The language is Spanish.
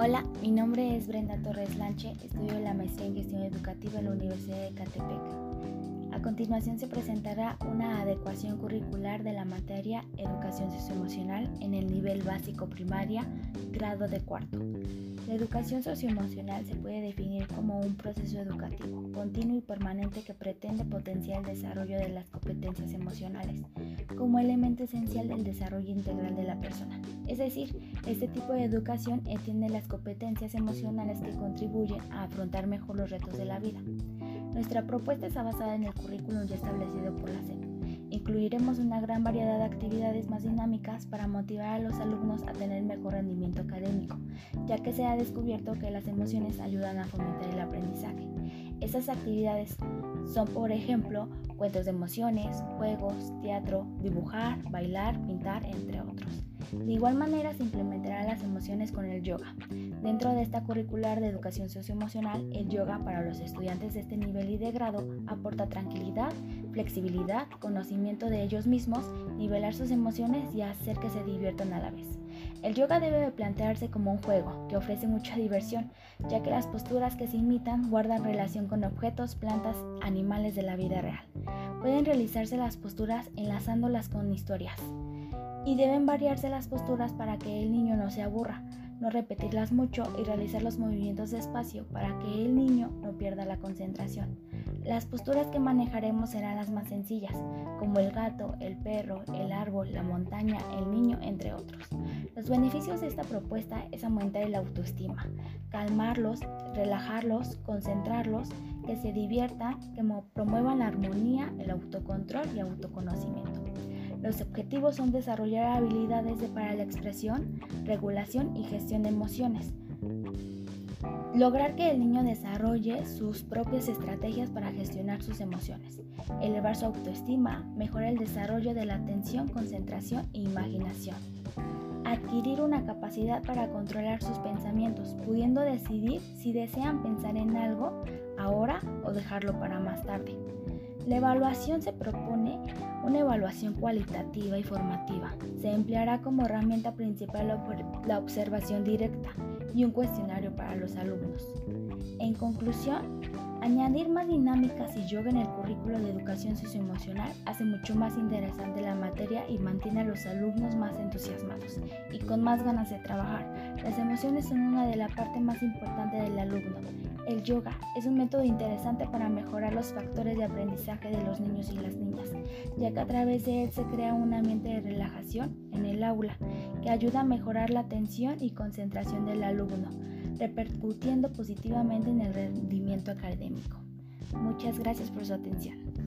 Hola, mi nombre es Brenda Torres Lanche, estudio la maestría en gestión educativa en la Universidad de Catepec. A continuación se presentará una adecuación curricular de la materia Educación Socioemocional en el nivel básico primaria, grado de cuarto. La educación socioemocional se puede definir como un proceso educativo continuo y permanente que pretende potenciar el desarrollo de las competencias emocionales como elemento esencial del desarrollo integral de la persona. Es decir, este tipo de educación entiende las competencias emocionales que contribuyen a afrontar mejor los retos de la vida. Nuestra propuesta está basada en el currículum ya establecido por la SEP. Incluiremos una gran variedad de actividades más dinámicas para motivar a los alumnos a tener mejor rendimiento académico, ya que se ha descubierto que las emociones ayudan a fomentar el aprendizaje. Estas actividades son, por ejemplo, cuentos de emociones, juegos, teatro, dibujar, bailar, pintar, entre otros. De igual manera se implementarán las emociones con el yoga. Dentro de esta curricular de educación socioemocional, el yoga para los estudiantes de este nivel y de grado aporta tranquilidad, flexibilidad, conocimiento de ellos mismos, nivelar sus emociones y hacer que se diviertan a la vez. El yoga debe plantearse como un juego que ofrece mucha diversión, ya que las posturas que se imitan guardan relación con objetos, plantas, animales de la vida real. Pueden realizarse las posturas enlazándolas con historias y deben variarse las posturas para que el niño no se aburra, no repetirlas mucho y realizar los movimientos despacio para que el niño no pierda la concentración. Las posturas que manejaremos serán las más sencillas, como el gato, el perro, el árbol, la montaña, el niño, entre otros. Los beneficios de esta propuesta es aumentar la autoestima, calmarlos, relajarlos, concentrarlos, que se diviertan, que promuevan la armonía, el autocontrol y autoconocimiento. Los objetivos son desarrollar habilidades de para la expresión, regulación y gestión de emociones. Lograr que el niño desarrolle sus propias estrategias para gestionar sus emociones. Elevar su autoestima, mejorar el desarrollo de la atención, concentración e imaginación. Adquirir una capacidad para controlar sus pensamientos, pudiendo decidir si desean pensar en algo ahora o dejarlo para más tarde. La evaluación se propone una evaluación cualitativa y formativa. Se empleará como herramienta principal la observación directa y un cuestionario para los alumnos. En conclusión, añadir más dinámicas y yoga en el currículo de educación socioemocional hace mucho más interesante la materia y mantiene a los alumnos más entusiasmados y con más ganas de trabajar. Las emociones son una de las partes más importantes del alumno el yoga es un método interesante para mejorar los factores de aprendizaje de los niños y las niñas, ya que a través de él se crea un ambiente de relajación en el aula que ayuda a mejorar la atención y concentración del alumno, repercutiendo positivamente en el rendimiento académico. Muchas gracias por su atención.